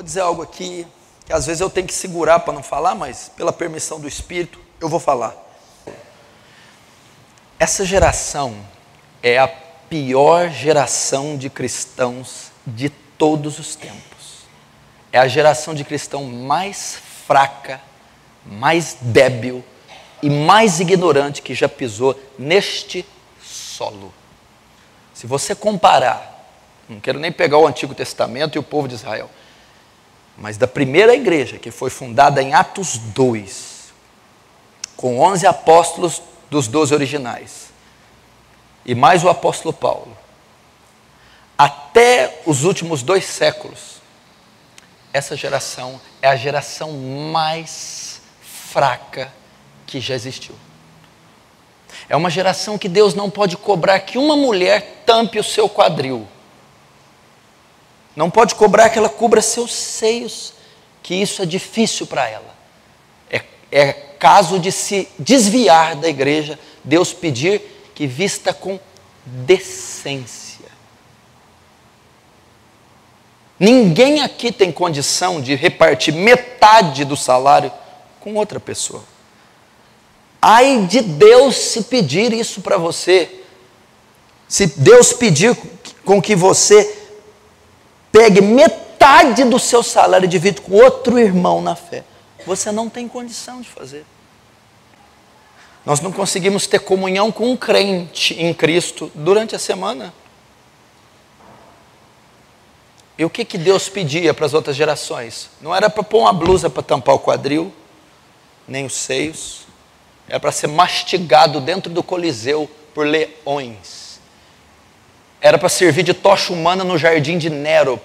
vou dizer algo aqui que às vezes eu tenho que segurar para não falar, mas pela permissão do Espírito, eu vou falar. Essa geração é a pior geração de cristãos de todos os tempos. É a geração de cristão mais fraca, mais débil e mais ignorante que já pisou neste solo. Se você comparar, não quero nem pegar o Antigo Testamento e o povo de Israel, mas da primeira igreja, que foi fundada em Atos 2, com 11 apóstolos dos 12 originais, e mais o apóstolo Paulo, até os últimos dois séculos, essa geração é a geração mais fraca que já existiu. É uma geração que Deus não pode cobrar que uma mulher tampe o seu quadril. Não pode cobrar que ela cubra seus seios, que isso é difícil para ela. É, é caso de se desviar da igreja, Deus pedir que vista com decência. Ninguém aqui tem condição de repartir metade do salário com outra pessoa. Ai de Deus se pedir isso para você. Se Deus pedir com que você pegue metade do seu salário e divide com outro irmão na fé, você não tem condição de fazer. Nós não conseguimos ter comunhão com um crente em Cristo durante a semana. E o que, que Deus pedia para as outras gerações? Não era para pôr uma blusa para tampar o quadril, nem os seios, era para ser mastigado dentro do Coliseu por leões. Era para servir de tocha humana no jardim de Nero,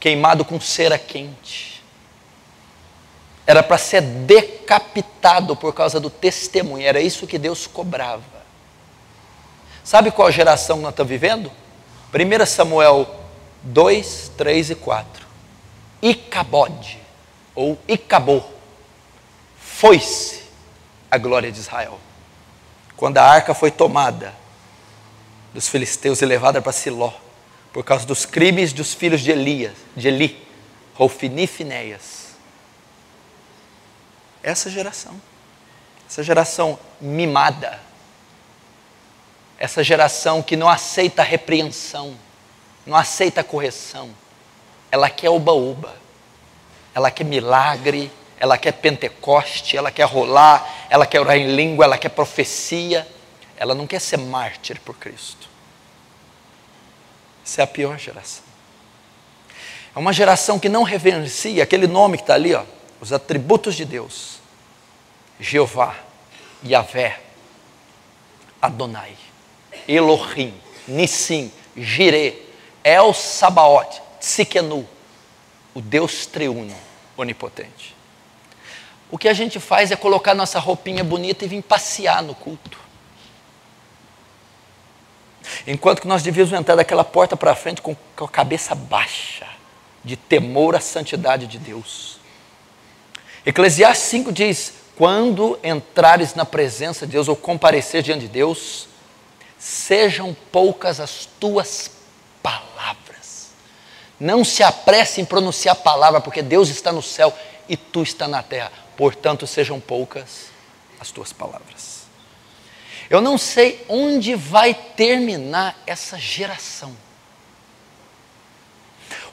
queimado com cera quente. Era para ser decapitado por causa do testemunho. Era isso que Deus cobrava. Sabe qual geração nós estamos vivendo? 1 Samuel 2, 3 e 4. Icabode, ou Icabô, foi-se a glória de Israel. Quando a arca foi tomada dos filisteus e levada para Siló, por causa dos crimes dos filhos de Elias, de Eli, Rofini e Finéias. Essa geração, essa geração mimada, essa geração que não aceita repreensão, não aceita correção, ela quer uba-uba, ela quer milagre, ela quer Pentecoste, ela quer rolar, ela quer orar em língua, ela quer profecia, ela não quer ser mártir por Cristo. Essa é a pior geração. É uma geração que não reverencia aquele nome que está ali, ó, os atributos de Deus: Jeová, Yahvé, Adonai, Elohim, Nissim, Jireh, El Sabaoth, Tzikenu, o Deus triuno, onipotente. O que a gente faz é colocar nossa roupinha bonita e vir passear no culto. Enquanto que nós devíamos entrar daquela porta para frente com, a cabeça baixa, de temor à santidade de Deus. Eclesiastes 5 diz: Quando entrares na presença de Deus ou comparecer diante de Deus, sejam poucas as tuas palavras. Não se apresse em pronunciar a palavra, porque Deus está no céu e tu está na terra portanto sejam poucas as tuas palavras. Eu não sei onde vai terminar essa geração.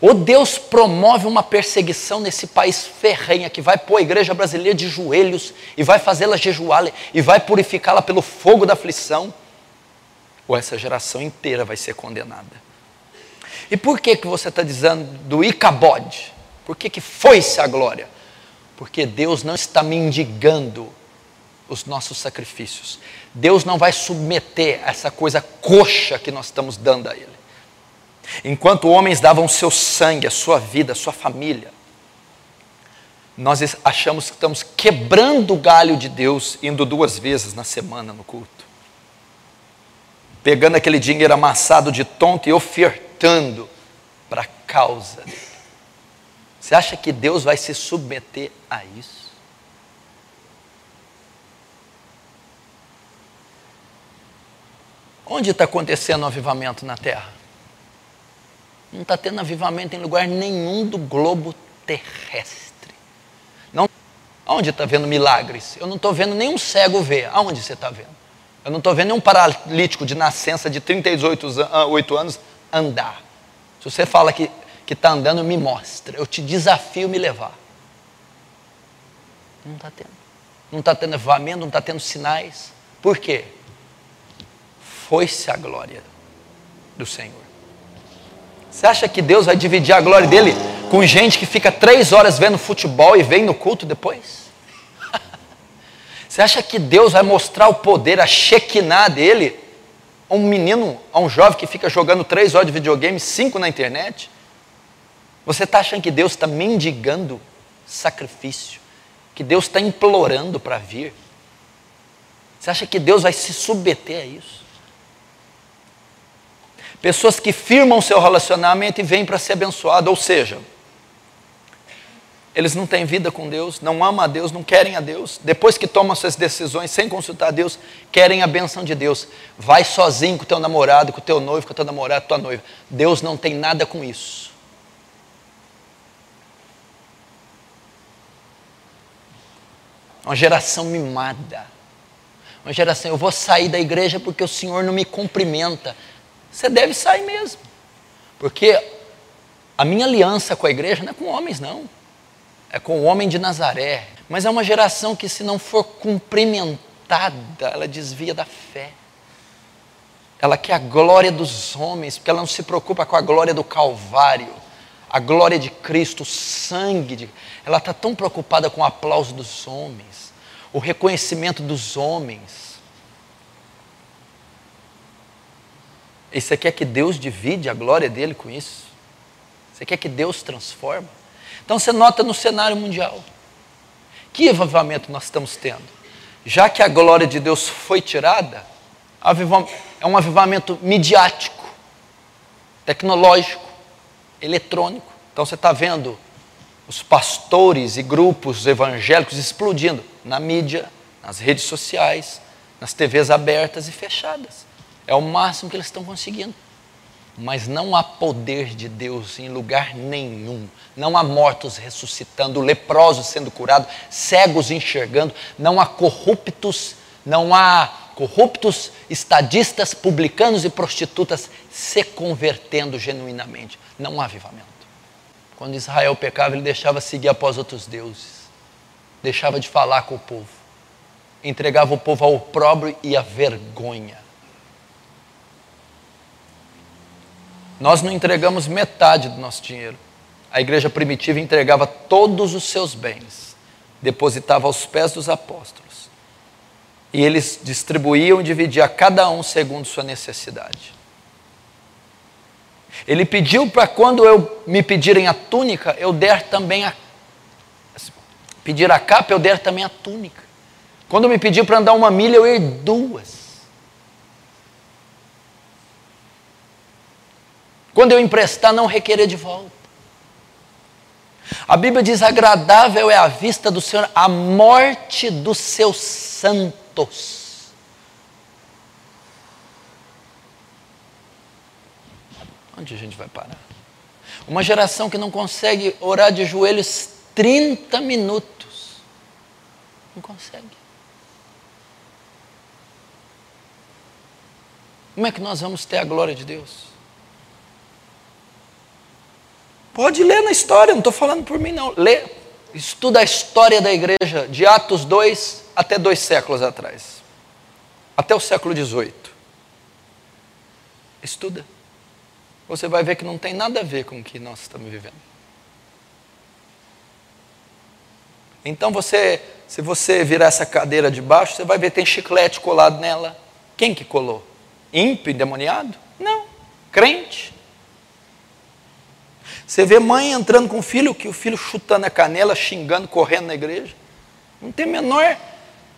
Ou Deus promove uma perseguição nesse país ferrenha que vai pôr a igreja brasileira de joelhos e vai fazê-la jejuar e vai purificá-la pelo fogo da aflição, ou essa geração inteira vai ser condenada. E por que, que você está dizendo do Icabode? Por que, que foi-se a glória? porque Deus não está mendigando os nossos sacrifícios. Deus não vai submeter essa coisa coxa que nós estamos dando a Ele. Enquanto homens davam seu sangue, a sua vida, a sua família, nós achamos que estamos quebrando o galho de Deus indo duas vezes na semana no culto. Pegando aquele dinheiro amassado de tonto e ofertando para a causa dele. Você acha que Deus vai se submeter a isso? Onde está acontecendo o avivamento na terra? Não está tendo avivamento em lugar nenhum do globo terrestre. Não. Onde está vendo milagres? Eu não estou vendo nenhum cego ver. Aonde você está vendo? Eu não estou vendo nenhum paralítico de nascença de 38 anos andar. Se você fala que está andando, me mostra. Eu te desafio a me levar. Não está tendo. Não está tendo avivamento, não está tendo sinais. Por quê? Foi-se a glória do Senhor. Você acha que Deus vai dividir a glória dele com gente que fica três horas vendo futebol e vem no culto depois? Você acha que Deus vai mostrar o poder, a Shekinah dele a um menino, a um jovem que fica jogando três horas de videogame, cinco na internet? Você está achando que Deus está mendigando sacrifício? Que Deus está implorando para vir? Você acha que Deus vai se submeter a isso? Pessoas que firmam seu relacionamento e vêm para ser abençoado, ou seja, eles não têm vida com Deus, não amam a Deus, não querem a Deus. Depois que tomam suas decisões sem consultar Deus, querem a benção de Deus. Vai sozinho com o teu namorado, com o teu noivo, com o teu namorado, com a tua noiva. Deus não tem nada com isso. Uma geração mimada. Uma geração, eu vou sair da igreja porque o Senhor não me cumprimenta. Você deve sair mesmo. Porque a minha aliança com a igreja não é com homens, não é com o homem de Nazaré. Mas é uma geração que, se não for cumprimentada, ela desvia da fé. Ela quer a glória dos homens, porque ela não se preocupa com a glória do Calvário, a glória de Cristo, o sangue. De... Ela está tão preocupada com o aplauso dos homens, o reconhecimento dos homens. E você quer que Deus divide a glória dele com isso? Você quer que Deus transforma? Então você nota no cenário mundial. Que avivamento nós estamos tendo? Já que a glória de Deus foi tirada, é um avivamento midiático, tecnológico, eletrônico. Então você está vendo os pastores e grupos evangélicos explodindo na mídia, nas redes sociais, nas TVs abertas e fechadas. É o máximo que eles estão conseguindo mas não há poder de Deus em lugar nenhum. Não há mortos ressuscitando, leprosos sendo curados, cegos enxergando, não há corruptos, não há corruptos, estadistas, publicanos e prostitutas se convertendo genuinamente. Não há avivamento. Quando Israel pecava, ele deixava seguir após outros deuses, deixava de falar com o povo, entregava o povo ao opróbrio e à vergonha Nós não entregamos metade do nosso dinheiro. A igreja primitiva entregava todos os seus bens, depositava aos pés dos apóstolos. E eles distribuíam e dividiam a cada um segundo sua necessidade. Ele pediu para quando eu me pedirem a túnica, eu der também a pedir a capa, eu der também a túnica. Quando me pediu para andar uma milha, eu ir duas. Quando eu emprestar, não requerer de volta. A Bíblia diz: agradável é a vista do Senhor a morte dos seus santos. Onde a gente vai parar? Uma geração que não consegue orar de joelhos 30 minutos. Não consegue. Como é que nós vamos ter a glória de Deus? Pode ler na história, não estou falando por mim, não. Lê, estuda a história da igreja de Atos 2 até dois séculos atrás até o século XVIII. Estuda. Você vai ver que não tem nada a ver com o que nós estamos vivendo. Então você, se você virar essa cadeira de baixo, você vai ver tem chiclete colado nela. Quem que colou? Ímpio, endemoniado? Não. Crente. Você vê mãe entrando com o filho, que o filho chutando a canela, xingando, correndo na igreja. Não tem menor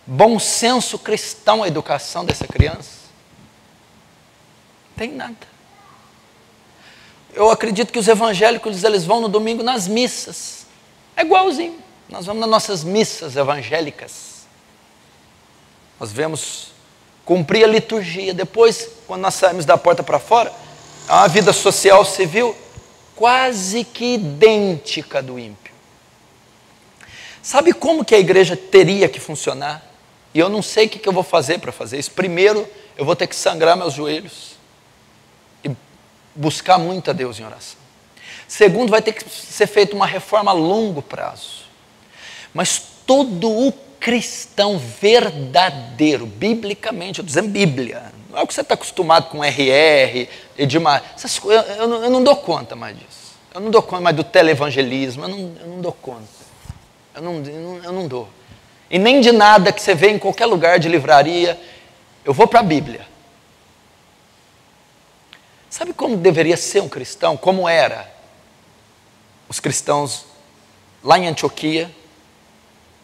bom senso cristão a educação dessa criança. Não tem nada. Eu acredito que os evangélicos eles vão no domingo nas missas. É igualzinho. Nós vamos nas nossas missas evangélicas. Nós vemos cumprir a liturgia. Depois, quando nós saímos da porta para fora, há uma vida social civil quase que idêntica do ímpio. Sabe como que a igreja teria que funcionar? E eu não sei o que eu vou fazer para fazer isso. Primeiro, eu vou ter que sangrar meus joelhos e buscar muito a Deus em oração. Segundo, vai ter que ser feita uma reforma a longo prazo. Mas todo o cristão verdadeiro, biblicamente, eu estou dizendo Bíblia, não é o que você está acostumado com RR, Edmar, essas eu, eu, não, eu não dou conta mais disso. Eu não dou conta mais do televangelismo, eu não, eu não dou conta. Eu não, eu não dou. E nem de nada que você vê em qualquer lugar de livraria. Eu vou para a Bíblia. Sabe como deveria ser um cristão? Como era? os cristãos lá em Antioquia.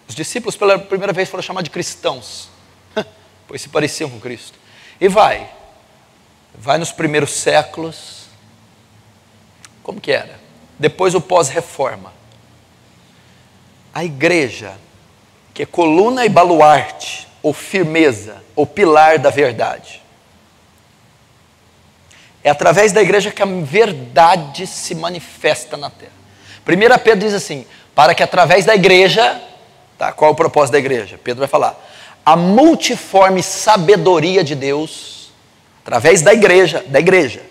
Os discípulos, pela primeira vez, foram chamados de cristãos, pois se pareciam com Cristo. E vai, vai nos primeiros séculos. Como que era? Depois o pós-reforma. A igreja, que é coluna e baluarte, ou firmeza, ou pilar da verdade. É através da igreja que a verdade se manifesta na terra. 1 Pedro diz assim: para que através da igreja, tá, qual é o propósito da igreja? Pedro vai falar: a multiforme sabedoria de Deus, através da igreja, da igreja,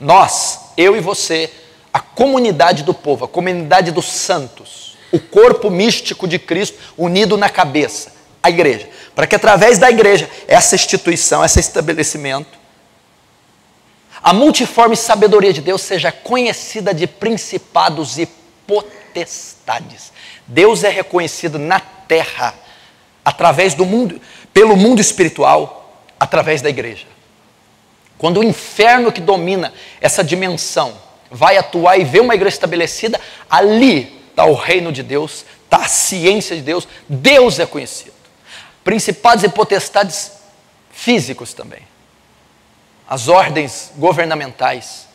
nós, eu e você, a comunidade do povo, a comunidade dos santos, o corpo místico de Cristo unido na cabeça, a igreja, para que através da igreja, essa instituição, esse estabelecimento, a multiforme sabedoria de Deus seja conhecida de principados e potestades. Deus é reconhecido na terra através do mundo, pelo mundo espiritual, através da igreja. Quando o inferno que domina essa dimensão vai atuar e ver uma igreja estabelecida, ali está o reino de Deus, está a ciência de Deus, Deus é conhecido. Principados e potestades físicos também. As ordens governamentais,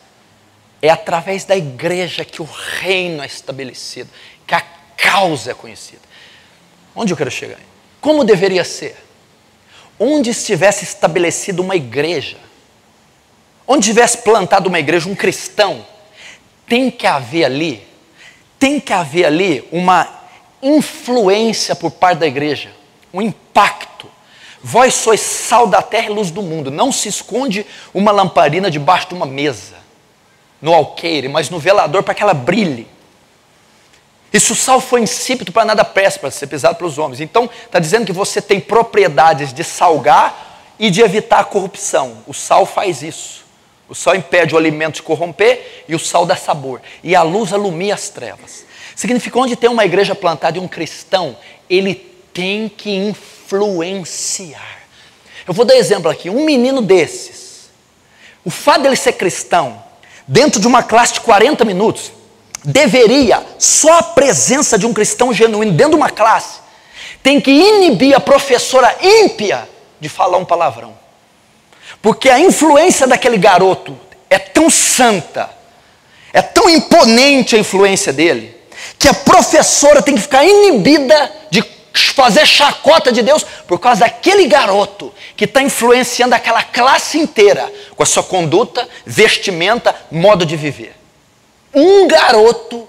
é através da igreja que o reino é estabelecido, que a causa é conhecida. Onde eu quero chegar? Como deveria ser? Onde estivesse estabelecida uma igreja, onde tivesse plantado uma igreja, um cristão, tem que haver ali, tem que haver ali uma influência por parte da igreja, um impacto. Vós sois sal da terra e luz do mundo. Não se esconde uma lamparina debaixo de uma mesa no alqueire, mas no velador para que ela brilhe. E se o sal foi insípido, para nada presta, para ser pesado pelos homens. Então, está dizendo que você tem propriedades de salgar e de evitar a corrupção. O sal faz isso. O sal impede o alimento de corromper e o sal dá sabor. E a luz alumia as trevas. Significa onde tem uma igreja plantada e um cristão, ele tem que influenciar. Eu vou dar exemplo aqui. Um menino desses, o fato dele ser cristão, dentro de uma classe de 40 minutos, deveria, só a presença de um cristão genuíno dentro de uma classe, tem que inibir a professora ímpia de falar um palavrão. Porque a influência daquele garoto é tão santa, é tão imponente a influência dele, que a professora tem que ficar inibida de fazer chacota de Deus por causa daquele garoto que está influenciando aquela classe inteira com a sua conduta, vestimenta, modo de viver. Um garoto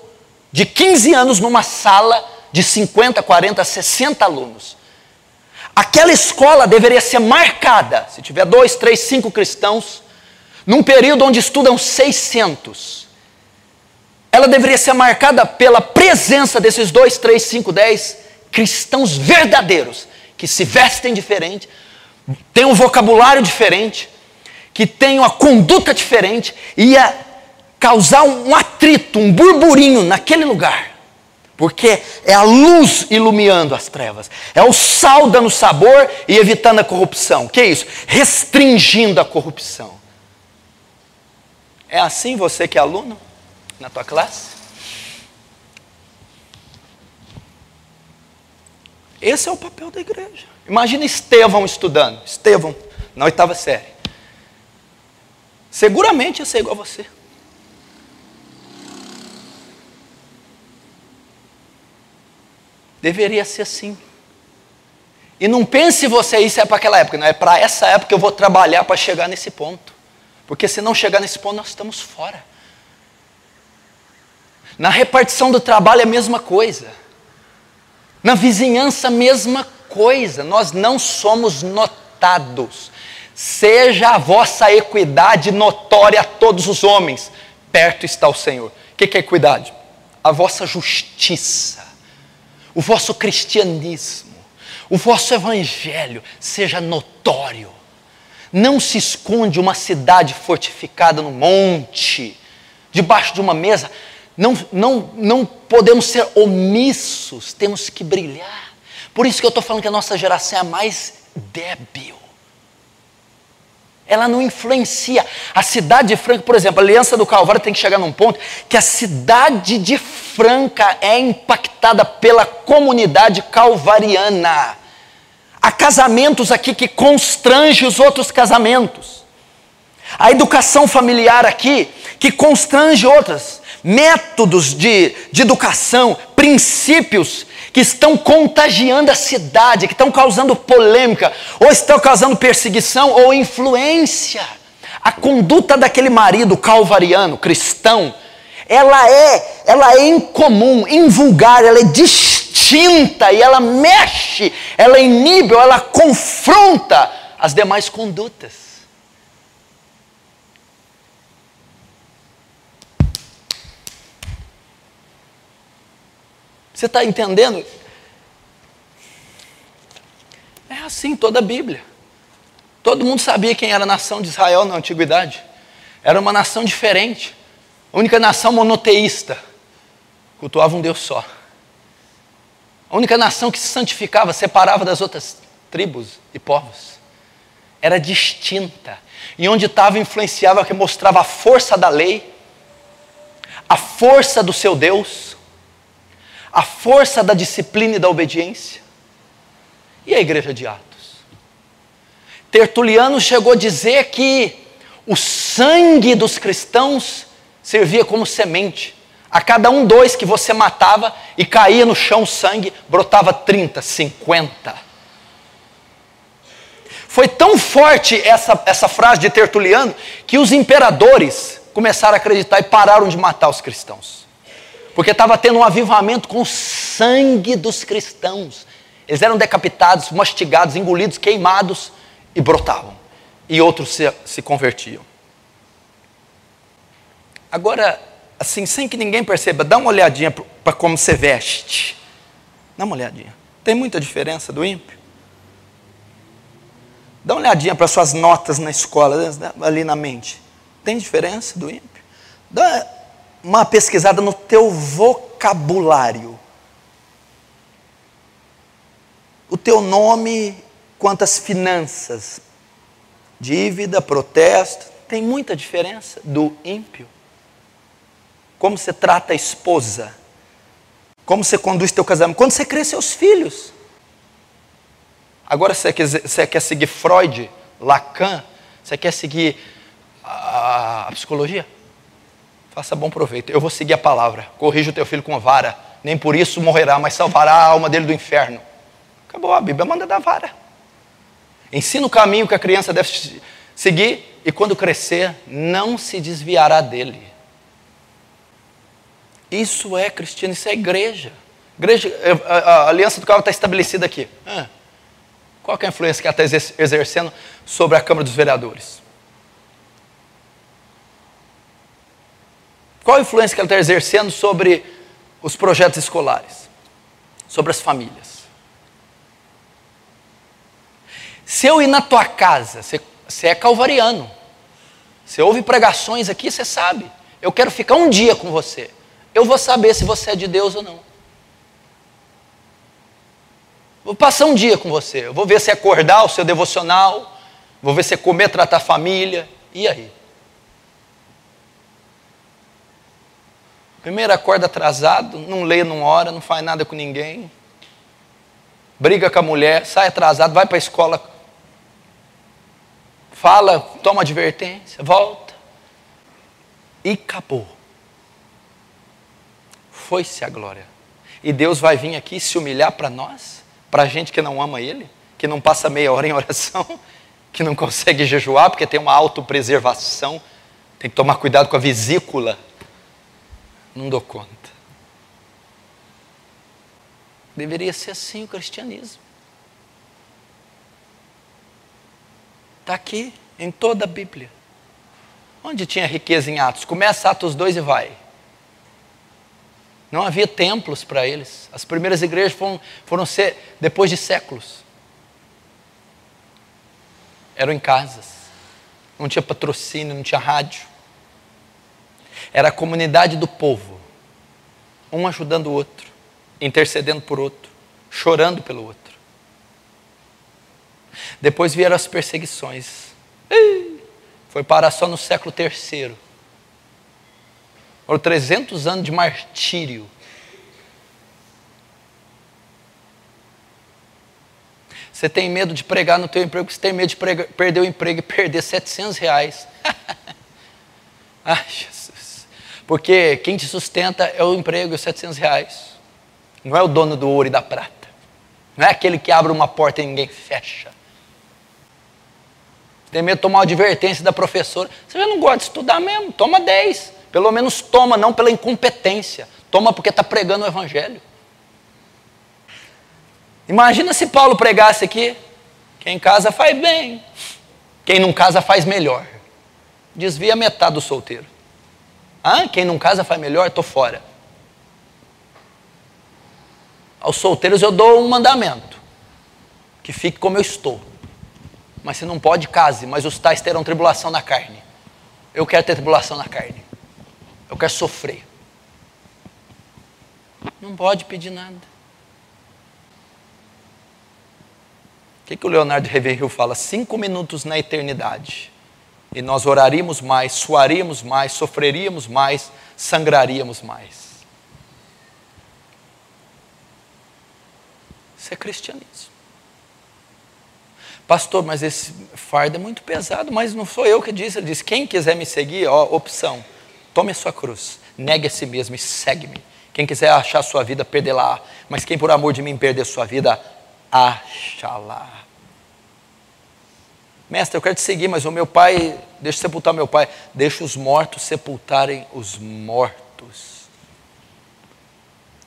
de 15 anos numa sala de 50, 40, 60 alunos. Aquela escola deveria ser marcada, se tiver dois, três, cinco cristãos, num período onde estudam 600. Ela deveria ser marcada pela presença desses dois, três, cinco, dez cristãos verdadeiros, que se vestem diferente, têm um vocabulário diferente, que têm uma conduta diferente, ia causar um atrito, um burburinho naquele lugar. Porque é a luz iluminando as trevas, é o sal dando sabor e evitando a corrupção. Que é isso? Restringindo a corrupção. É assim você que é aluno na tua classe? Esse é o papel da igreja. Imagina Estevão estudando, Estevão, na oitava série. Seguramente ia ser igual a você. Deveria ser assim. E não pense você, isso é para aquela época, não é para essa época que eu vou trabalhar para chegar nesse ponto. Porque se não chegar nesse ponto, nós estamos fora. Na repartição do trabalho é a mesma coisa. Na vizinhança, a mesma coisa. Nós não somos notados. Seja a vossa equidade notória a todos os homens. Perto está o Senhor. O que é equidade? A vossa justiça, o vosso cristianismo, o vosso evangelho seja notório. Não se esconde uma cidade fortificada no monte, debaixo de uma mesa. Não, não, não podemos ser omissos, temos que brilhar. Por isso que eu estou falando que a nossa geração é a mais débil. Ela não influencia. A cidade de Franca, por exemplo, a Aliança do Calvário tem que chegar num ponto que a cidade de Franca é impactada pela comunidade calvariana. Há casamentos aqui que constrange os outros casamentos. A educação familiar aqui que constrange outras. Métodos de, de educação, princípios que estão contagiando a cidade, que estão causando polêmica, ou estão causando perseguição ou influência. A conduta daquele marido calvariano, cristão, ela é, ela é incomum, invulgar, ela é distinta e ela mexe, ela inibe, ela confronta as demais condutas. Você está entendendo? É assim toda a Bíblia. Todo mundo sabia quem era a nação de Israel na antiguidade. Era uma nação diferente. A única nação monoteísta. Cultuava um Deus só. A única nação que se santificava, separava das outras tribos e povos. Era distinta. E onde estava, influenciava, que mostrava a força da lei, a força do seu Deus, a força da disciplina e da obediência. E a igreja de Atos? Tertuliano chegou a dizer que o sangue dos cristãos servia como semente. A cada um, dois que você matava e caía no chão sangue, brotava 30, 50. Foi tão forte essa, essa frase de Tertuliano que os imperadores começaram a acreditar e pararam de matar os cristãos. Porque estava tendo um avivamento com o sangue dos cristãos. Eles eram decapitados, mastigados, engolidos, queimados e brotavam. E outros se, se convertiam. Agora, assim, sem que ninguém perceba, dá uma olhadinha para como você veste. Dá uma olhadinha. Tem muita diferença do ímpio? Dá uma olhadinha para suas notas na escola, né, ali na mente. Tem diferença do ímpio? Dá uma pesquisada no teu vocabulário. O teu nome, quantas finanças, dívida, protesto, tem muita diferença do ímpio como você trata a esposa, como você conduz teu casamento, quando você cria seus filhos. Agora você quer, você quer seguir Freud, Lacan, você quer seguir a, a psicologia? Faça bom proveito. Eu vou seguir a palavra. Corrija o teu filho com a vara. Nem por isso morrerá, mas salvará a alma dele do inferno. Acabou, a Bíblia manda dar vara. Ensina o caminho que a criança deve seguir e quando crescer, não se desviará dele. Isso é cristiano, isso é igreja. igreja é, a, a aliança do carro está estabelecida aqui. Ah, qual é a influência que ela está exercendo sobre a Câmara dos Vereadores? Qual a influência que ela está exercendo sobre os projetos escolares? Sobre as famílias? Se eu ir na tua casa, você, você é calvariano, você ouve pregações aqui, você sabe. Eu quero ficar um dia com você eu vou saber se você é de Deus ou não. Vou passar um dia com você, eu vou ver se acordar o seu devocional, vou ver se comer, tratar a família, e aí? Primeiro acorda atrasado, não lê, não ora, não faz nada com ninguém, briga com a mulher, sai atrasado, vai para a escola, fala, toma advertência, volta, e acabou foi-se a glória. E Deus vai vir aqui se humilhar para nós, para a gente que não ama Ele, que não passa meia hora em oração, que não consegue jejuar porque tem uma autopreservação, tem que tomar cuidado com a vesícula. Não dou conta. Deveria ser assim o cristianismo. Está aqui, em toda a Bíblia. Onde tinha riqueza em Atos? Começa Atos 2 e vai. Não havia templos para eles. As primeiras igrejas foram, foram ser depois de séculos. Eram em casas. Não tinha patrocínio, não tinha rádio. Era a comunidade do povo. Um ajudando o outro, intercedendo por outro, chorando pelo outro. Depois vieram as perseguições. Foi parar só no século terceiro foram 300 anos de martírio. Você tem medo de pregar no teu emprego, você tem medo de pregar, perder o emprego e perder 700 reais. Ai, Jesus. Porque quem te sustenta é o emprego e os 700 reais. Não é o dono do ouro e da prata. Não é aquele que abre uma porta e ninguém fecha. Tem medo de tomar uma advertência da professora. Você já não gosta de estudar mesmo, toma 10. Pelo menos toma, não pela incompetência. Toma porque está pregando o Evangelho. Imagina se Paulo pregasse aqui: quem casa faz bem, quem não casa faz melhor. Desvia metade do solteiro. Ah, quem não casa faz melhor, estou fora. Aos solteiros eu dou um mandamento: que fique como eu estou. Mas se não pode, case, mas os tais terão tribulação na carne. Eu quero ter tribulação na carne. Eu quero sofrer. Não pode pedir nada. O que, que o Leonardo Reverhill fala? Cinco minutos na eternidade. E nós oraríamos mais, suaríamos mais, sofreríamos mais, sangraríamos mais. Isso é cristianismo. Pastor, mas esse fardo é muito pesado, mas não sou eu que disse. Ele disse: quem quiser me seguir, ó, opção Tome a sua cruz, negue a si mesmo e segue-me. Quem quiser achar sua vida, perdê-la. Mas quem por amor de mim perder sua vida, acha-la. Mestre, eu quero te seguir, mas o meu pai, deixa eu sepultar meu pai. Deixa os mortos sepultarem os mortos.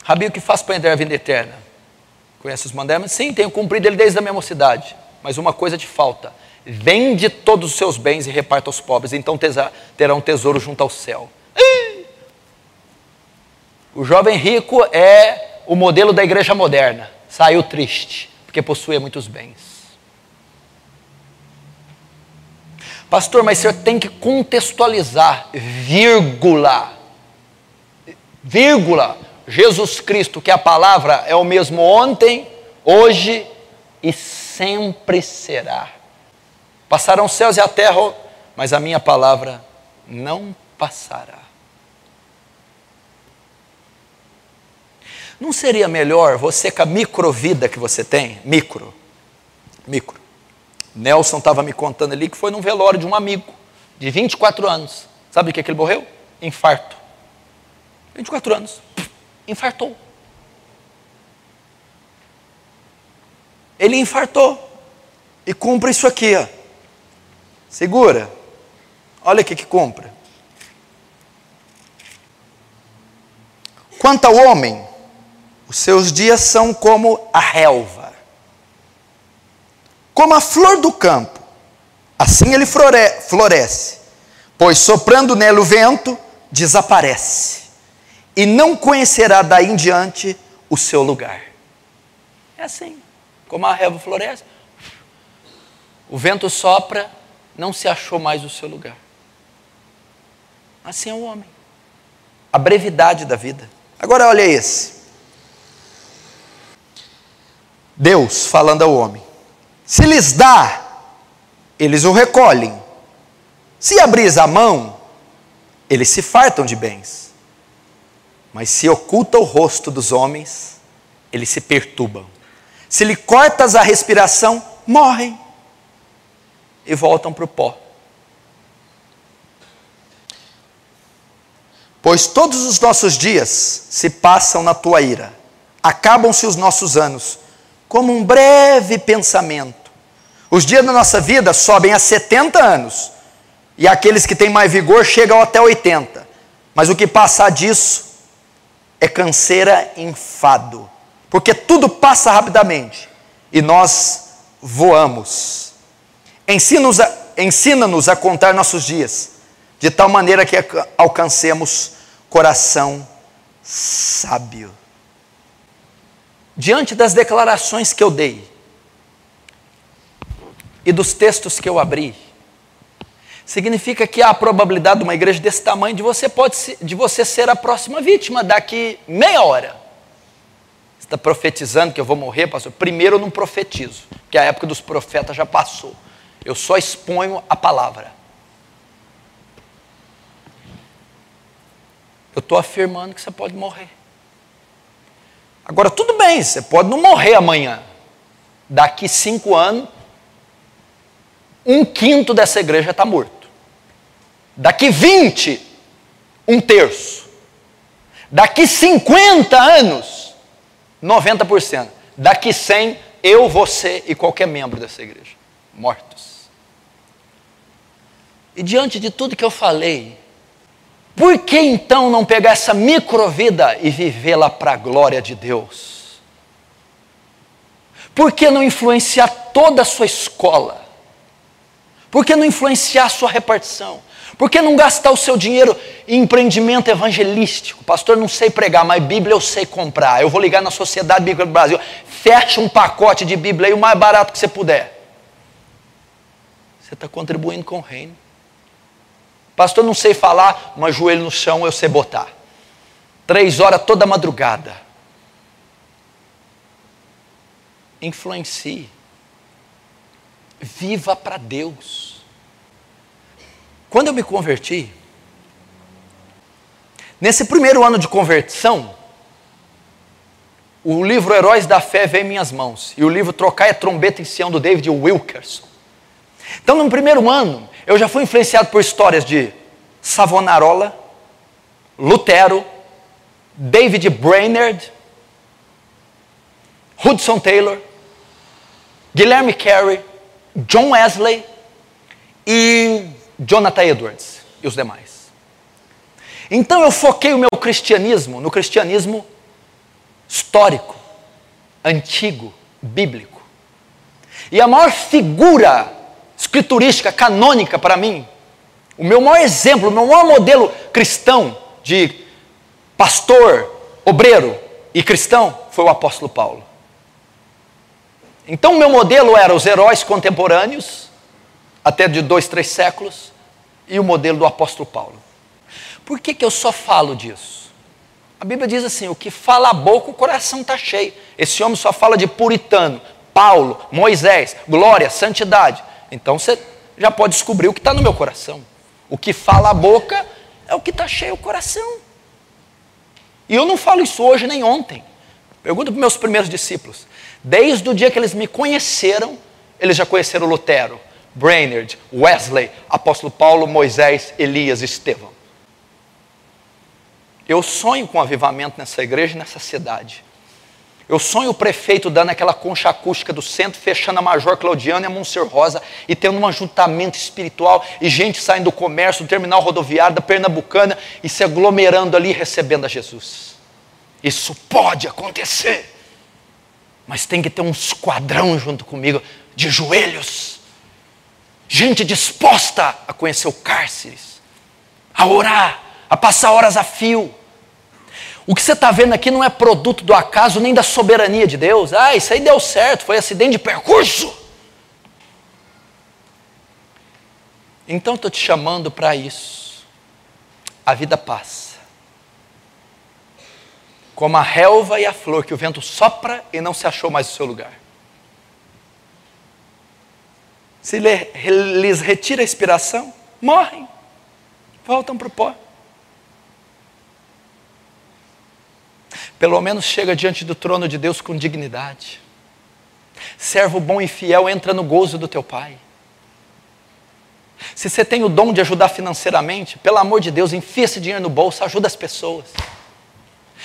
Rabi, o que faz para entrar a vida eterna? Conhece os mandamentos? Sim, tenho cumprido ele desde a minha mocidade. Mas uma coisa te falta: vende todos os seus bens e reparta aos pobres, então terá um tesouro junto ao céu. O jovem rico é o modelo da igreja moderna. Saiu triste, porque possui muitos bens. Pastor, mas senhor tem que contextualizar, vírgula. Vírgula. Jesus Cristo, que a palavra é o mesmo ontem, hoje e sempre será. Passarão os céus e a terra, mas a minha palavra não passará. Não seria melhor você com a microvida que você tem? Micro. Micro. Nelson estava me contando ali que foi num velório de um amigo, de 24 anos. Sabe de que, que ele morreu? Infarto. 24 anos. Infartou. Ele infartou. E cumpre isso aqui, ó. Segura. Olha o que que cumpre. Quanto ao homem, os seus dias são como a relva, como a flor do campo, assim ele floresce, pois soprando nele o vento, desaparece, e não conhecerá daí em diante o seu lugar. É assim, como a relva floresce, o vento sopra, não se achou mais o seu lugar. Assim é o homem. A brevidade da vida. Agora olha esse. Deus falando ao homem: Se lhes dá, eles o recolhem. Se abris a mão, eles se fartam de bens. Mas se oculta o rosto dos homens, eles se perturbam. Se lhe cortas a respiração, morrem e voltam para o pó. Pois todos os nossos dias se passam na tua ira, acabam-se os nossos anos, como um breve pensamento. Os dias da nossa vida sobem a 70 anos, e aqueles que têm mais vigor chegam até 80, mas o que passar disso é canseira enfado, porque tudo passa rapidamente e nós voamos. Ensina-nos a, ensina a contar nossos dias, de tal maneira que alcancemos coração sábio. Diante das declarações que eu dei e dos textos que eu abri, significa que há a probabilidade de uma igreja desse tamanho de você, pode ser, de você ser a próxima vítima daqui meia hora. Você está profetizando que eu vou morrer, pastor? Primeiro eu não profetizo, porque a época dos profetas já passou. Eu só exponho a palavra. Eu estou afirmando que você pode morrer. Agora, tudo bem, você pode não morrer amanhã. Daqui cinco anos, um quinto dessa igreja está morto. Daqui 20, um terço. Daqui 50 anos, 90%. Daqui 100, eu, você e qualquer membro dessa igreja, mortos. E diante de tudo que eu falei, por que então não pegar essa microvida e vivê-la para a glória de Deus? Por que não influenciar toda a sua escola? Por que não influenciar a sua repartição? Por que não gastar o seu dinheiro em empreendimento evangelístico? Pastor, não sei pregar, mas Bíblia eu sei comprar. Eu vou ligar na Sociedade Bíblica do Brasil. Fecha um pacote de Bíblia aí o mais barato que você puder. Você está contribuindo com o reino. Pastor, não sei falar, mas joelho no chão eu sei botar. Três horas toda madrugada. Influencie. Viva para Deus. Quando eu me converti, nesse primeiro ano de conversão, o livro Heróis da Fé veio em minhas mãos. E o livro Trocar é Trombeta em Sião, do David Wilkerson. Então, no primeiro ano, eu já fui influenciado por histórias de Savonarola, Lutero, David Brainerd, Hudson Taylor, Guilherme Carey, John Wesley e Jonathan Edwards e os demais. Então eu foquei o meu cristianismo no cristianismo histórico, antigo, bíblico. E a maior figura escriturística, canônica para mim, o meu maior exemplo, o meu maior modelo cristão de pastor, obreiro e cristão foi o apóstolo Paulo. Então, o meu modelo era os heróis contemporâneos, até de dois, três séculos, e o modelo do apóstolo Paulo. Por que, que eu só falo disso? A Bíblia diz assim: o que fala a boca, o coração está cheio. Esse homem só fala de puritano, Paulo, Moisés, glória, santidade. Então você já pode descobrir o que está no meu coração. O que fala a boca é o que está cheio o coração. E eu não falo isso hoje nem ontem. Pergunta para meus primeiros discípulos. Desde o dia que eles me conheceram, eles já conheceram Lutero, Brainerd, Wesley, Apóstolo Paulo, Moisés, Elias, Estevão. Eu sonho com avivamento nessa igreja e nessa cidade. Eu sonho o prefeito dando aquela concha acústica do centro, fechando a Major Claudiano e a Monsenhor Rosa e tendo um ajuntamento espiritual e gente saindo do comércio, do terminal rodoviário, da Pernambucana e se aglomerando ali recebendo a Jesus. Isso pode acontecer. Mas tem que ter um esquadrão junto comigo de joelhos. Gente disposta a conhecer o cárceres, a orar, a passar horas a fio. O que você está vendo aqui não é produto do acaso nem da soberania de Deus. Ah, isso aí deu certo, foi acidente de percurso. Então estou te chamando para isso. A vida passa como a relva e a flor que o vento sopra e não se achou mais o seu lugar. Se lhes retira a inspiração, morrem, voltam para o pó. Pelo menos chega diante do trono de Deus com dignidade. Servo bom e fiel entra no gozo do teu Pai. Se você tem o dom de ajudar financeiramente, pelo amor de Deus, enfia esse dinheiro no bolso, ajuda as pessoas.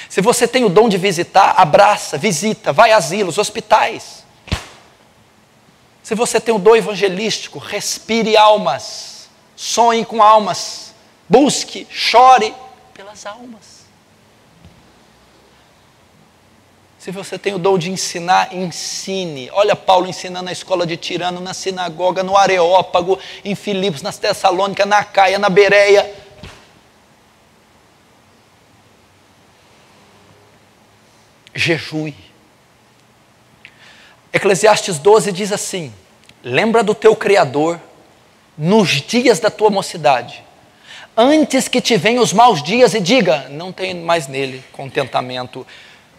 Se você tem o dom de visitar, abraça, visita, vai a asilos, hospitais. Se você tem o dom evangelístico, respire almas, sonhe com almas, busque, chore pelas almas. Se você tem o dom de ensinar, ensine. Olha Paulo ensinando na escola de Tirano, na sinagoga, no Areópago, em Filipos, nas Tessalônicas, na Caia, na Bereia. Jejue. Eclesiastes 12 diz assim: Lembra do teu Criador nos dias da tua mocidade, antes que te venham os maus dias e diga: Não tem mais nele contentamento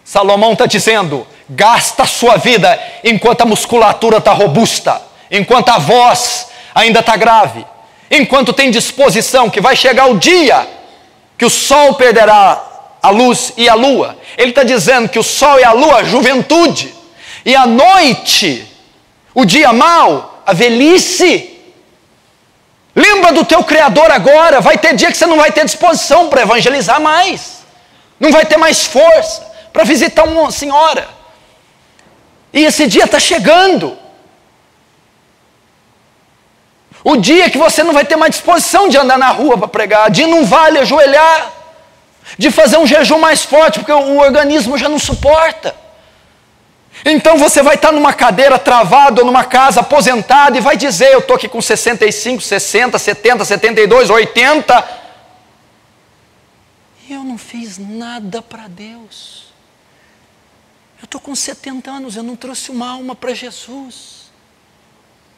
Salomão está dizendo: gasta a sua vida enquanto a musculatura está robusta, enquanto a voz ainda está grave, enquanto tem disposição, que vai chegar o dia que o sol perderá a luz e a lua. Ele está dizendo que o sol e a lua, a juventude, e a noite, o dia mau, a velhice. Lembra do teu Criador agora, vai ter dia que você não vai ter disposição para evangelizar mais, não vai ter mais força para visitar uma senhora. E esse dia está chegando. O dia que você não vai ter mais disposição de andar na rua para pregar, de ir num vale ajoelhar, de fazer um jejum mais forte, porque o organismo já não suporta. Então você vai estar numa cadeira travado, ou numa casa aposentado, e vai dizer: Eu estou aqui com 65, 60, 70, 72, 80, e eu não fiz nada para Deus. Eu estou com 70 anos, eu não trouxe uma alma para Jesus.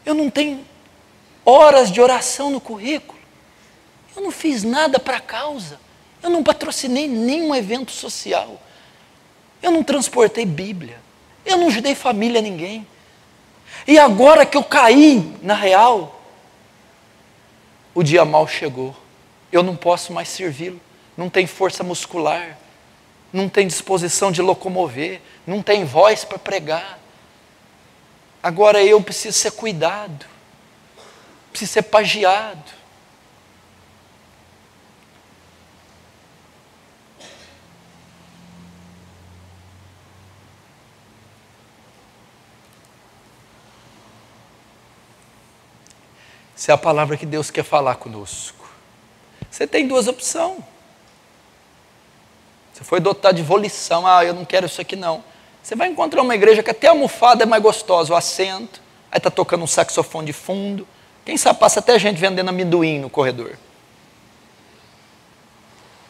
Eu não tenho horas de oração no currículo. Eu não fiz nada para a causa. Eu não patrocinei nenhum evento social. Eu não transportei Bíblia. Eu não ajudei família a ninguém. E agora que eu caí na real, o dia mal chegou. Eu não posso mais servi-lo. Não tem força muscular não tem disposição de locomover, não tem voz para pregar. Agora eu preciso ser cuidado, preciso ser pagiado. Essa é a palavra que Deus quer falar conosco. Você tem duas opções. Você foi dotado de volição, ah, eu não quero isso aqui não. Você vai encontrar uma igreja que até a almofada é mais gostosa, o assento, aí está tocando um saxofone de fundo. Quem sabe passa até gente vendendo amendoim no corredor.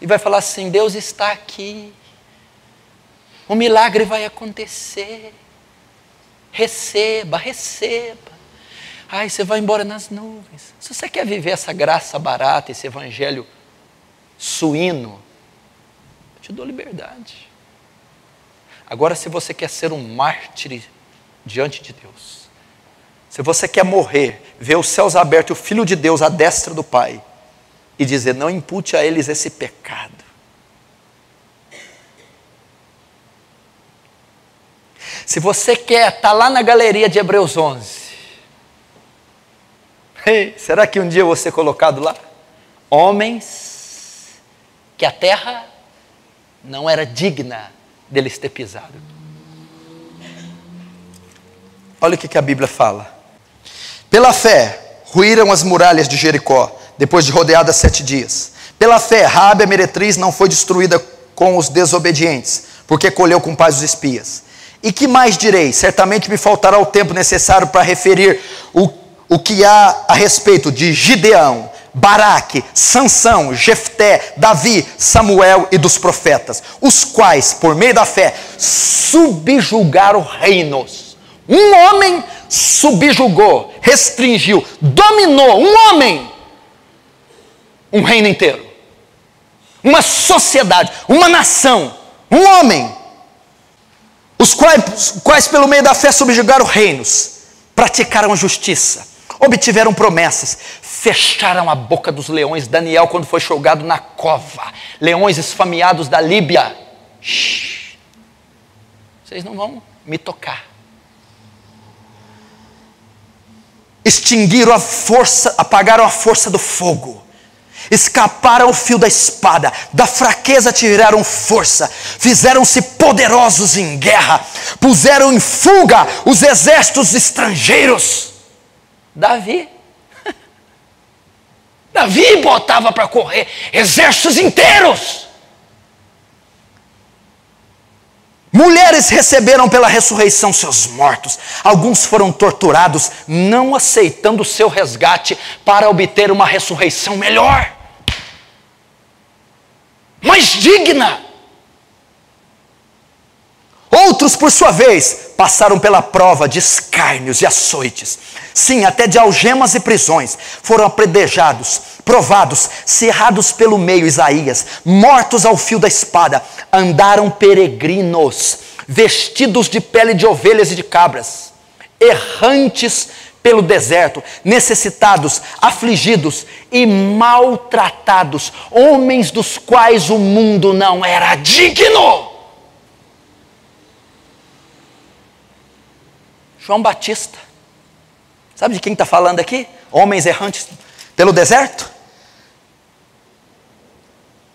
E vai falar assim: Deus está aqui, o milagre vai acontecer. Receba, receba. Ai, você vai embora nas nuvens. Se você quer viver essa graça barata, esse evangelho suíno, te dou liberdade. Agora, se você quer ser um mártir diante de Deus, se você quer morrer, ver os céus abertos o Filho de Deus à destra do Pai, e dizer: não impute a eles esse pecado. Se você quer estar tá lá na galeria de Hebreus 11, hey, será que um dia eu vou ser colocado lá? Homens que a terra não era digna deles ter pisado. Olha o que a Bíblia fala. Pela fé, ruíram as muralhas de Jericó, depois de rodeadas sete dias. Pela fé, Raabe a meretriz não foi destruída com os desobedientes, porque colheu com paz os espias. E que mais direi? Certamente me faltará o tempo necessário para referir o, o que há a respeito de Gideão, Baraque, Sansão, Jefté, Davi, Samuel e dos profetas, os quais, por meio da fé, subjulgaram reinos. Um homem subjugou, restringiu, dominou, um homem, um reino inteiro, uma sociedade, uma nação, um homem, os quais, quais pelo meio da fé subjugaram reinos, praticaram a justiça, obtiveram promessas, fecharam a boca dos leões. Daniel, quando foi jogado na cova, leões esfameados da Líbia. Shhh. Vocês não vão me tocar. Extinguiram a força, apagaram a força do fogo. Escaparam o fio da espada, da fraqueza tiraram força, fizeram-se poderosos em guerra, puseram em fuga os exércitos estrangeiros. Davi Davi botava para correr exércitos inteiros. Mulheres receberam pela ressurreição seus mortos, alguns foram torturados, não aceitando seu resgate para obter uma ressurreição melhor, mais digna. Outros, por sua vez, passaram pela prova de escárnios e açoites, sim, até de algemas e prisões, foram apredejados, provados, cerrados pelo meio, Isaías, mortos ao fio da espada, andaram peregrinos, vestidos de pele de ovelhas e de cabras, errantes pelo deserto, necessitados, afligidos e maltratados, homens dos quais o mundo não era digno. João Batista. Sabe de quem está falando aqui? Homens errantes pelo deserto?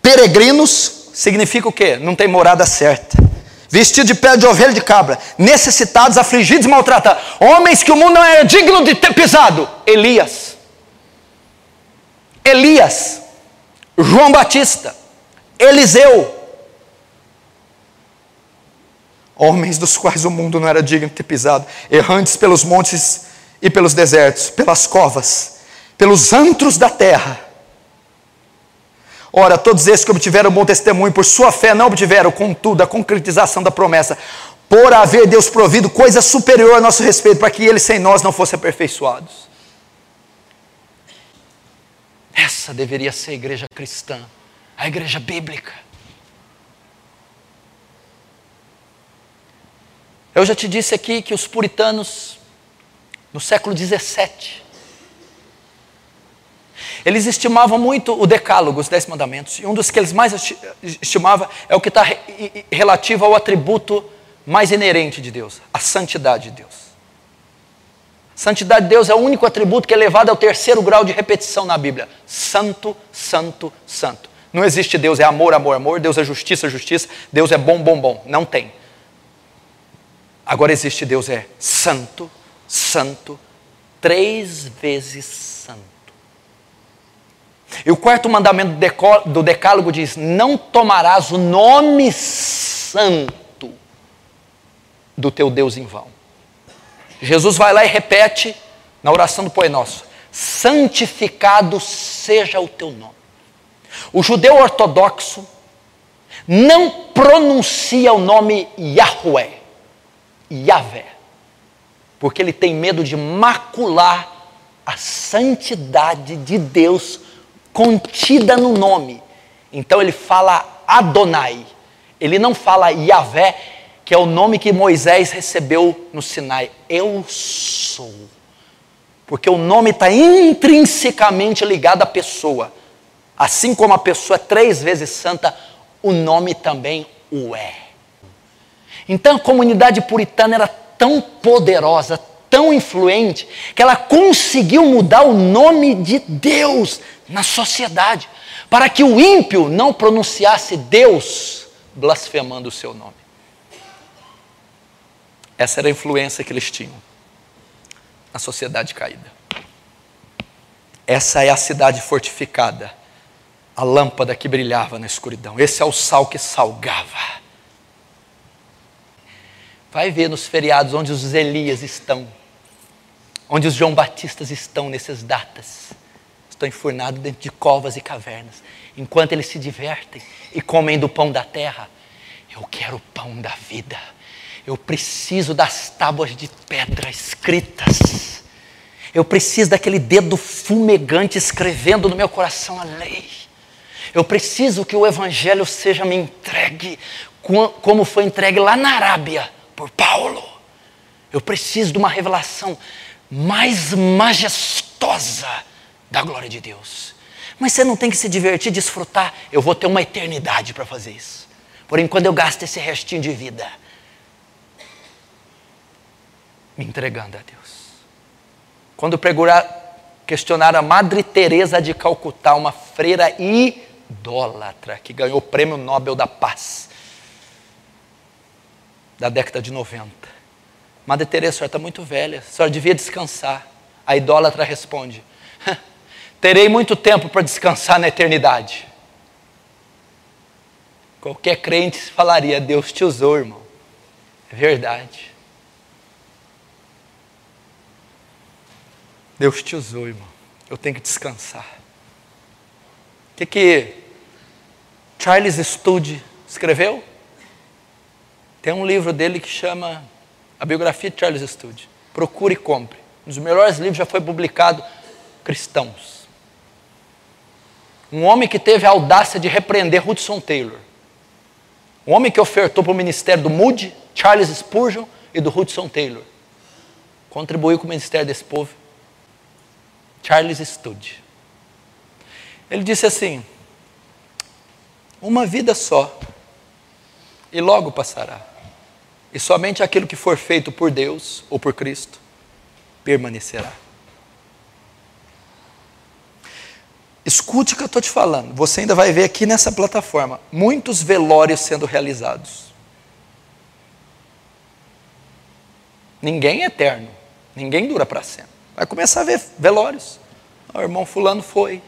Peregrinos significa o quê? Não tem morada certa. Vestido de pele de ovelha e de cabra, necessitados, afligidos maltratados. Homens que o mundo não é digno de ter pisado. Elias. Elias. João Batista. Eliseu. Homens dos quais o mundo não era digno de ter pisado, errantes pelos montes e pelos desertos, pelas covas, pelos antros da terra. Ora, todos esses que obtiveram bom testemunho por sua fé não obtiveram, contudo, a concretização da promessa, por haver Deus provido coisa superior a nosso respeito, para que eles sem nós não fossem aperfeiçoados. Essa deveria ser a igreja cristã, a igreja bíblica. Eu já te disse aqui que os puritanos, no século 17, eles estimavam muito o decálogo, os dez mandamentos, e um dos que eles mais estimavam é o que está relativo ao atributo mais inerente de Deus, a santidade de Deus. Santidade de Deus é o único atributo que é levado ao terceiro grau de repetição na Bíblia. Santo, santo, santo. Não existe Deus é amor, amor, amor, Deus é justiça, justiça, Deus é bom, bom, bom. Não tem. Agora existe Deus é santo, santo, três vezes santo. E o quarto mandamento do decálogo diz: Não tomarás o nome santo do teu Deus em vão. Jesus vai lá e repete na oração do Pai Nosso: Santificado seja o teu nome. O judeu ortodoxo não pronuncia o nome Yahweh Yahvé, porque ele tem medo de macular a santidade de Deus contida no nome. Então ele fala Adonai, ele não fala Yahvé, que é o nome que Moisés recebeu no Sinai. Eu sou. Porque o nome está intrinsecamente ligado à pessoa. Assim como a pessoa é três vezes santa, o nome também o é. Então a comunidade puritana era tão poderosa, tão influente, que ela conseguiu mudar o nome de Deus na sociedade, para que o ímpio não pronunciasse Deus blasfemando o seu nome. Essa era a influência que eles tinham na sociedade caída. Essa é a cidade fortificada, a lâmpada que brilhava na escuridão. Esse é o sal que salgava. Vai ver nos feriados onde os Elias estão, onde os João Batistas estão nessas datas. Estão enfurnados dentro de covas e cavernas, enquanto eles se divertem e comem do pão da terra. Eu quero o pão da vida. Eu preciso das tábuas de pedra escritas. Eu preciso daquele dedo fumegante escrevendo no meu coração a lei. Eu preciso que o Evangelho seja me entregue como foi entregue lá na Arábia por Paulo. Eu preciso de uma revelação mais majestosa da glória de Deus. Mas você não tem que se divertir, desfrutar. Eu vou ter uma eternidade para fazer isso. Porém, quando eu gasto esse restinho de vida, me entregando a Deus. Quando questionar a Madre Teresa de Calcutá, uma freira idólatra que ganhou o Prêmio Nobel da Paz da década de 90. Madre Teresa, a senhora está muito velha, a senhora devia descansar. A idólatra responde: Terei muito tempo para descansar na eternidade. Qualquer crente falaria: Deus te usou, irmão. É verdade. Deus te usou, irmão. Eu tenho que descansar. O que, que Charles Studd escreveu? Tem um livro dele que chama A Biografia de Charles Studd. Procure e compre. Um dos melhores livros já foi publicado cristãos. Um homem que teve a audácia de repreender Hudson Taylor. Um homem que ofertou para o ministério do Moody, Charles Spurgeon e do Hudson Taylor. Contribuiu com o ministério desse povo. Charles Studd. Ele disse assim: Uma vida só, e logo passará. E somente aquilo que for feito por Deus ou por Cristo permanecerá. Escute o que eu estou te falando. Você ainda vai ver aqui nessa plataforma muitos velórios sendo realizados. Ninguém é eterno, ninguém dura para sempre. Vai começar a ver velórios. O irmão Fulano foi,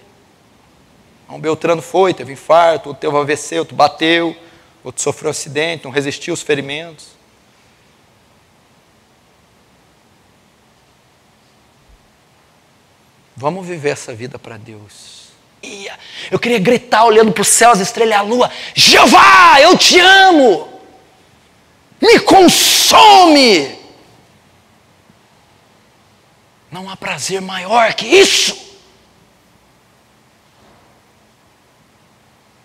um Beltrano foi, teve infarto, outro teve AVC, outro bateu, outro sofreu um acidente, não resistiu aos ferimentos. Vamos viver essa vida para Deus. Eu queria gritar olhando para os céus, as estrelas e a lua: Jeová, eu te amo! Me consome! Não há prazer maior que isso.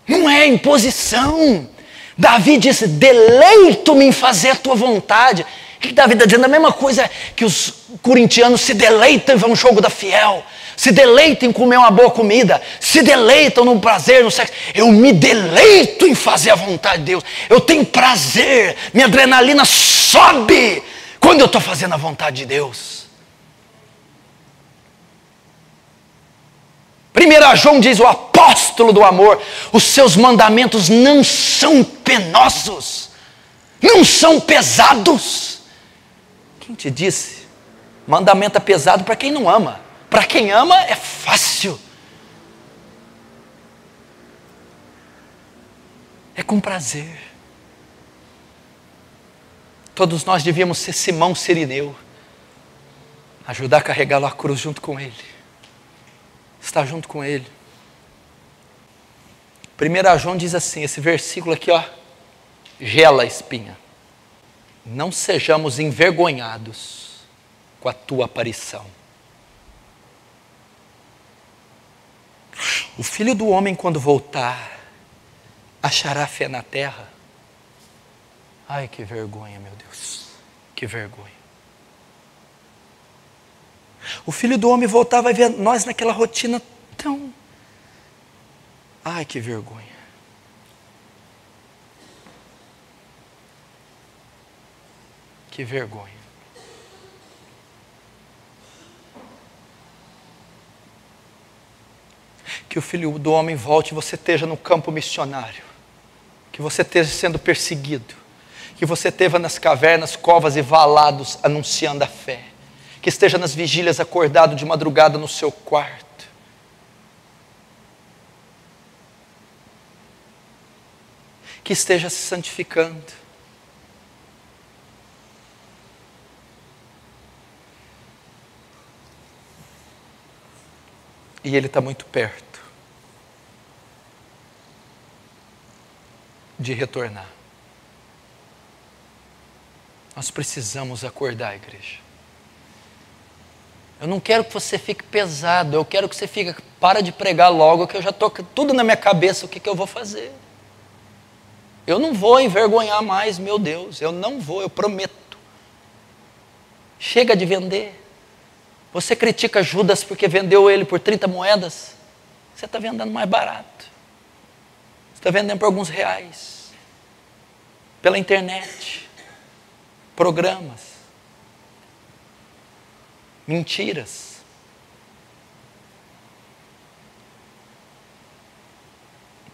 Não é imposição. Davi disse: Deleito-me em fazer a tua vontade. O que Davi está dizendo? A mesma coisa que os corintianos se deleitam em ver um jogo da fiel se deleitam em comer uma boa comida, se deleitam no prazer, no sexo. Eu me deleito em fazer a vontade de Deus. Eu tenho prazer, minha adrenalina sobe quando eu estou fazendo a vontade de Deus. 1 João diz: o apóstolo do amor, os seus mandamentos não são penosos, não são pesados. Quem te disse? Mandamento é pesado para quem não ama. Para quem ama é fácil. É com prazer. Todos nós devíamos ser Simão Sirineu, ajudar a carregá-lo à cruz junto com ele, estar junto com ele. 1 João diz assim: esse versículo aqui, ó, gela a espinha. Não sejamos envergonhados com a tua aparição. O filho do homem, quando voltar, achará fé na terra? Ai, que vergonha, meu Deus, que vergonha. O filho do homem voltar vai ver nós naquela rotina tão. Ai, que vergonha. Que vergonha. Que o filho do homem volte e você esteja no campo missionário, que você esteja sendo perseguido, que você esteja nas cavernas, covas e valados anunciando a fé, que esteja nas vigílias acordado de madrugada no seu quarto. Que esteja se santificando. E Ele está muito perto. De retornar. Nós precisamos acordar, igreja. Eu não quero que você fique pesado, eu quero que você fique, para de pregar logo, que eu já estou tudo na minha cabeça, o que, que eu vou fazer. Eu não vou envergonhar mais, meu Deus, eu não vou, eu prometo. Chega de vender. Você critica Judas porque vendeu ele por 30 moedas, você está vendendo mais barato. Está vendendo por alguns reais pela internet, programas, mentiras.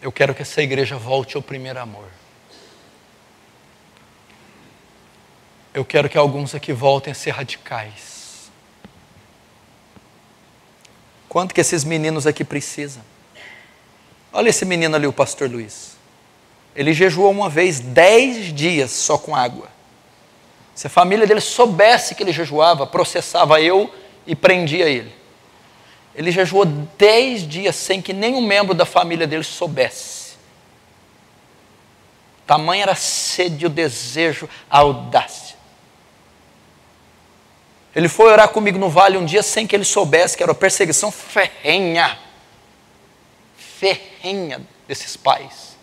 Eu quero que essa igreja volte ao primeiro amor. Eu quero que alguns aqui voltem a ser radicais. Quanto que esses meninos aqui precisam? Olha esse menino ali, o pastor Luiz. Ele jejuou uma vez dez dias só com água. Se a família dele soubesse que ele jejuava, processava eu e prendia ele. Ele jejuou dez dias sem que nenhum membro da família dele soubesse. Tamanha era a sede, o desejo, a audácia. Ele foi orar comigo no vale um dia sem que ele soubesse que era uma perseguição ferrenha. Ferrenha desses pais.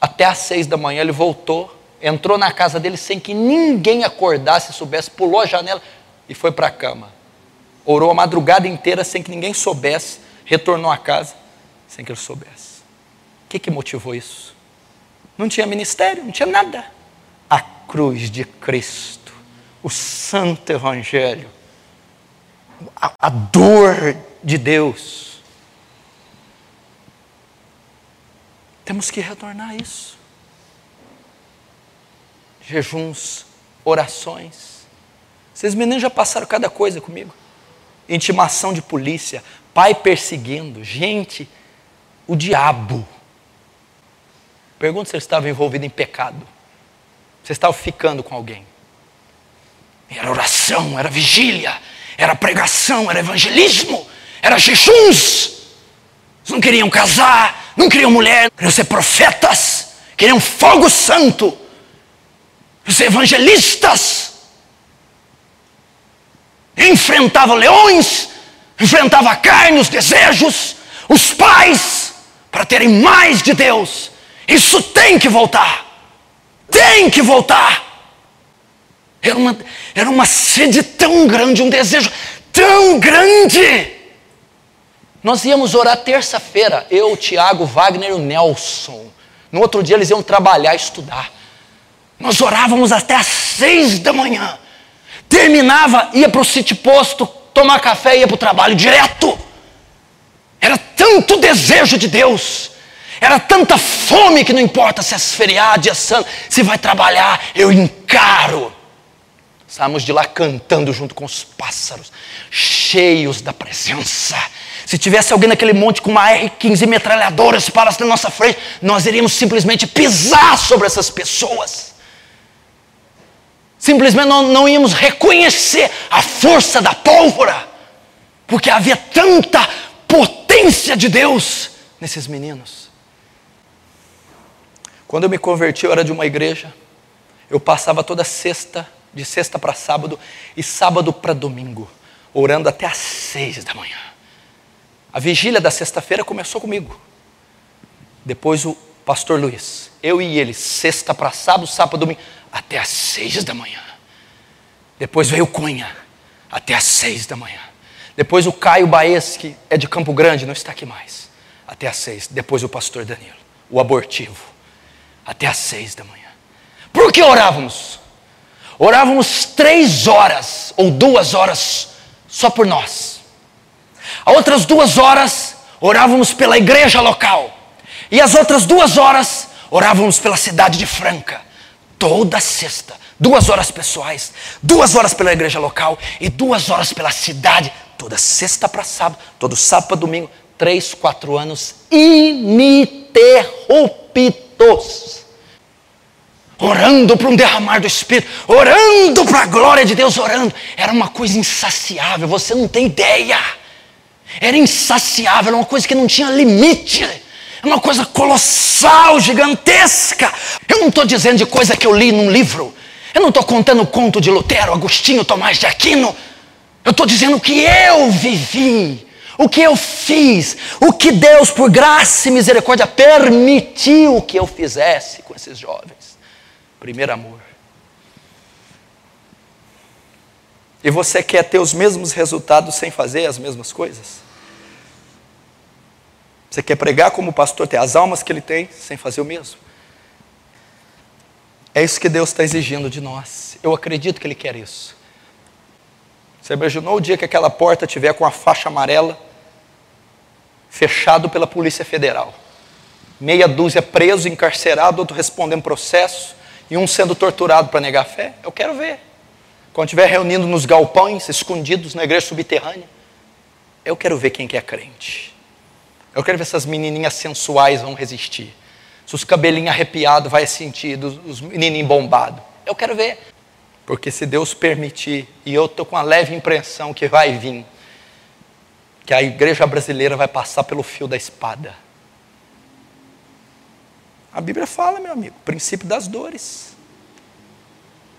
Até às seis da manhã ele voltou entrou na casa dele sem que ninguém acordasse, soubesse, pulou a janela e foi para a cama. Orou a madrugada inteira sem que ninguém soubesse, retornou à casa sem que ele soubesse. O que, que motivou isso? Não tinha ministério, não tinha nada. A cruz de Cristo, o santo evangelho, a, a dor de Deus. Temos que retornar a isso jejuns, orações. Vocês meninos já passaram cada coisa comigo. Intimação de polícia, pai perseguindo, gente, o diabo. Pergunta se ele estava envolvido em pecado. Você estava ficando com alguém. Era oração, era vigília, era pregação, era evangelismo, era jejuns. Eles não queriam casar, não queriam mulher, queriam ser profetas, queriam fogo santo os evangelistas enfrentavam leões, enfrentavam a carne, os desejos, os pais, para terem mais de Deus. Isso tem que voltar. Tem que voltar. Era uma, era uma sede tão grande, um desejo tão grande. Nós íamos orar terça-feira, eu, o Tiago, Wagner e o Nelson. No outro dia eles iam trabalhar, estudar. Nós orávamos até às seis da manhã. Terminava, ia para o sítio posto, tomar café e ia para o trabalho direto. Era tanto desejo de Deus. Era tanta fome que não importa se é feriado, dia santo, se vai trabalhar, eu encaro. Estávamos de lá cantando junto com os pássaros, cheios da presença. Se tivesse alguém naquele monte com uma R-15 metralhadoras para na nossa frente, nós iríamos simplesmente pisar sobre essas pessoas. Simplesmente não, não íamos reconhecer a força da pólvora, porque havia tanta potência de Deus nesses meninos. Quando eu me converti, eu era de uma igreja, eu passava toda sexta, de sexta para sábado e sábado para domingo, orando até às seis da manhã. A vigília da sexta-feira começou comigo. Depois o pastor Luiz, eu e ele, sexta para sábado, sábado domingo até às seis da manhã. Depois veio o Cunha, até às seis da manhã. Depois o Caio Baez, que é de Campo Grande, não está aqui mais, até às seis. Depois o pastor Danilo, o abortivo, até às seis da manhã. Por que orávamos? Orávamos três horas ou duas horas só por nós. As outras duas horas orávamos pela igreja local. E as outras duas horas orávamos pela cidade de Franca toda sexta, duas horas pessoais, duas horas pela igreja local e duas horas pela cidade, toda sexta para sábado, todo sábado para domingo, três, quatro anos ininterruptos. Orando para um derramar do Espírito, orando para a glória de Deus, orando. Era uma coisa insaciável, você não tem ideia. Era insaciável, era uma coisa que não tinha limite. É uma coisa colossal, gigantesca. Eu não estou dizendo de coisa que eu li num livro. Eu não estou contando o conto de Lutero, Agostinho, Tomás de Aquino. Eu estou dizendo o que eu vivi, o que eu fiz, o que Deus, por graça e misericórdia, permitiu que eu fizesse com esses jovens. Primeiro amor. E você quer ter os mesmos resultados sem fazer as mesmas coisas? Você quer pregar como o pastor, ter as almas que ele tem, sem fazer o mesmo? É isso que Deus está exigindo de nós. Eu acredito que Ele quer isso. Você imaginou o dia que aquela porta tiver com a faixa amarela, fechado pela Polícia Federal? Meia dúzia preso, encarcerado, outro respondendo processo, e um sendo torturado para negar fé? Eu quero ver. Quando estiver reunindo nos galpões, escondidos na igreja subterrânea, eu quero ver quem que é crente. Eu quero ver se essas menininhas sensuais vão resistir. Se os cabelinhos arrepiados vai sentir, os menininhos bombados. Eu quero ver. Porque se Deus permitir, e eu estou com a leve impressão que vai vir, que a igreja brasileira vai passar pelo fio da espada. A Bíblia fala, meu amigo, princípio das dores.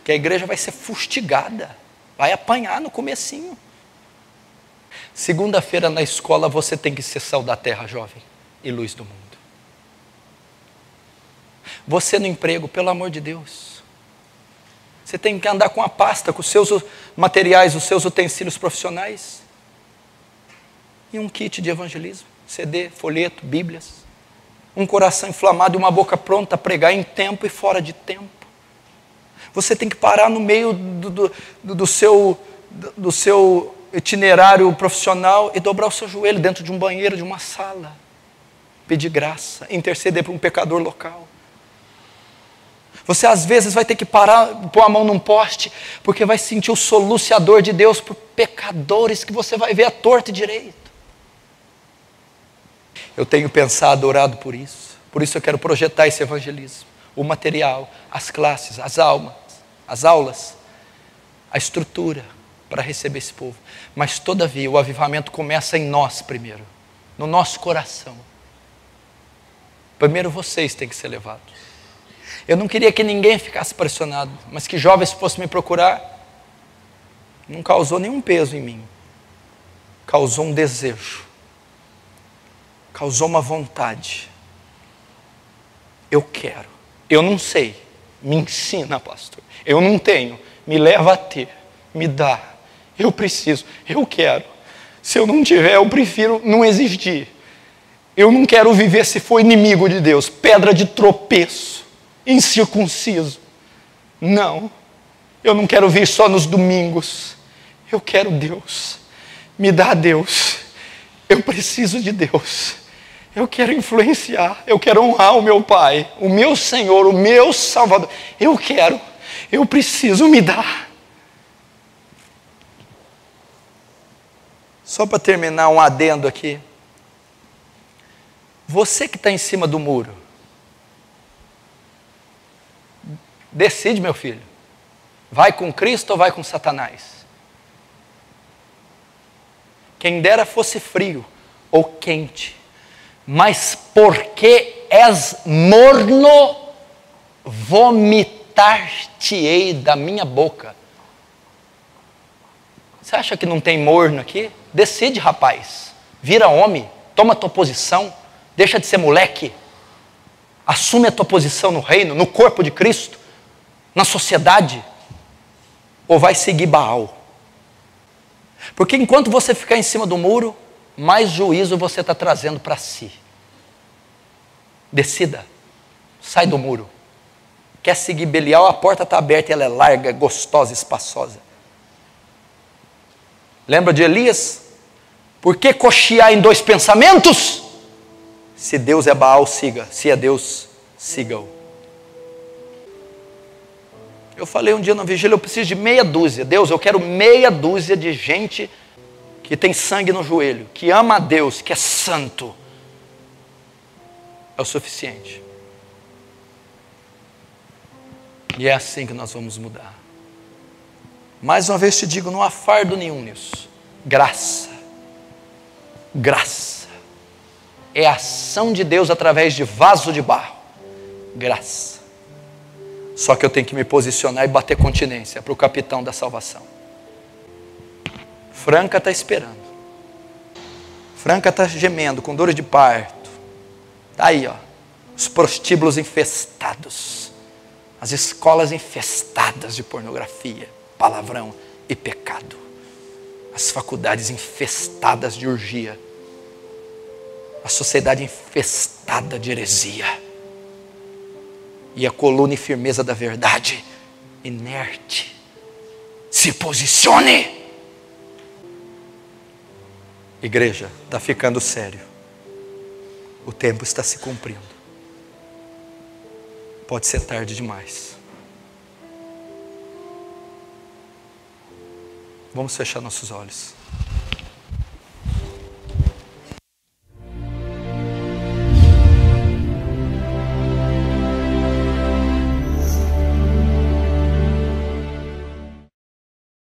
Que a igreja vai ser fustigada, vai apanhar no comecinho. Segunda-feira na escola você tem que ser sal da terra, jovem, e luz do mundo. Você no emprego, pelo amor de Deus. Você tem que andar com a pasta, com os seus materiais, os seus utensílios profissionais. E um kit de evangelismo, CD, folheto, Bíblias. Um coração inflamado e uma boca pronta a pregar em tempo e fora de tempo. Você tem que parar no meio do, do, do seu, do seu itinerário profissional e dobrar o seu joelho dentro de um banheiro, de uma sala. Pedir graça, interceder por um pecador local. Você às vezes vai ter que parar, pôr a mão num poste, porque vai sentir o soluciador de Deus por pecadores que você vai ver a torta e direito. Eu tenho pensado, orado por isso. Por isso eu quero projetar esse evangelismo. O material, as classes, as almas, as aulas, a estrutura para receber esse povo. Mas todavia o avivamento começa em nós primeiro, no nosso coração. Primeiro vocês têm que ser levados. Eu não queria que ninguém ficasse pressionado, mas que jovens fossem me procurar. Não causou nenhum peso em mim. Causou um desejo. Causou uma vontade. Eu quero. Eu não sei. Me ensina, pastor. Eu não tenho. Me leva a ter. Me dá. Eu preciso. Eu quero. Se eu não tiver, eu prefiro não existir. Eu não quero viver se for inimigo de Deus, pedra de tropeço incircunciso. Não, eu não quero vir só nos domingos. Eu quero Deus. Me dá Deus. Eu preciso de Deus. Eu quero influenciar. Eu quero honrar o meu Pai, o meu Senhor, o meu Salvador. Eu quero. Eu preciso me dar. Só para terminar um adendo aqui. Você que está em cima do muro, Decide, meu filho. Vai com Cristo ou vai com Satanás? Quem dera fosse frio ou quente, mas porque és morno, vomitar-te-ei da minha boca. Você acha que não tem morno aqui? Decide, rapaz. Vira homem, toma tua posição, deixa de ser moleque. Assume a tua posição no reino, no corpo de Cristo na sociedade? Ou vai seguir Baal? Porque enquanto você ficar em cima do muro, mais juízo você está trazendo para si. Decida, sai do muro. Quer seguir Belial, a porta está aberta ela é larga, gostosa, espaçosa. Lembra de Elias? Por que cochear em dois pensamentos? Se Deus é Baal, siga. Se é Deus, siga-o. Eu falei um dia na vigília, eu preciso de meia dúzia. Deus, eu quero meia dúzia de gente que tem sangue no joelho, que ama a Deus, que é santo. É o suficiente. E é assim que nós vamos mudar. Mais uma vez te digo, não há fardo nenhum nisso. Graça. Graça. É a ação de Deus através de vaso de barro. Graça. Só que eu tenho que me posicionar e bater continência para o capitão da salvação. Franca está esperando. Franca está gemendo, com dores de parto. Está aí, ó. Os prostíbulos infestados. As escolas infestadas de pornografia, palavrão e pecado. As faculdades infestadas de urgia. A sociedade infestada de heresia e a coluna e firmeza da verdade, inerte. Se posicione. Igreja, está ficando sério. O tempo está se cumprindo. Pode ser tarde demais. Vamos fechar nossos olhos.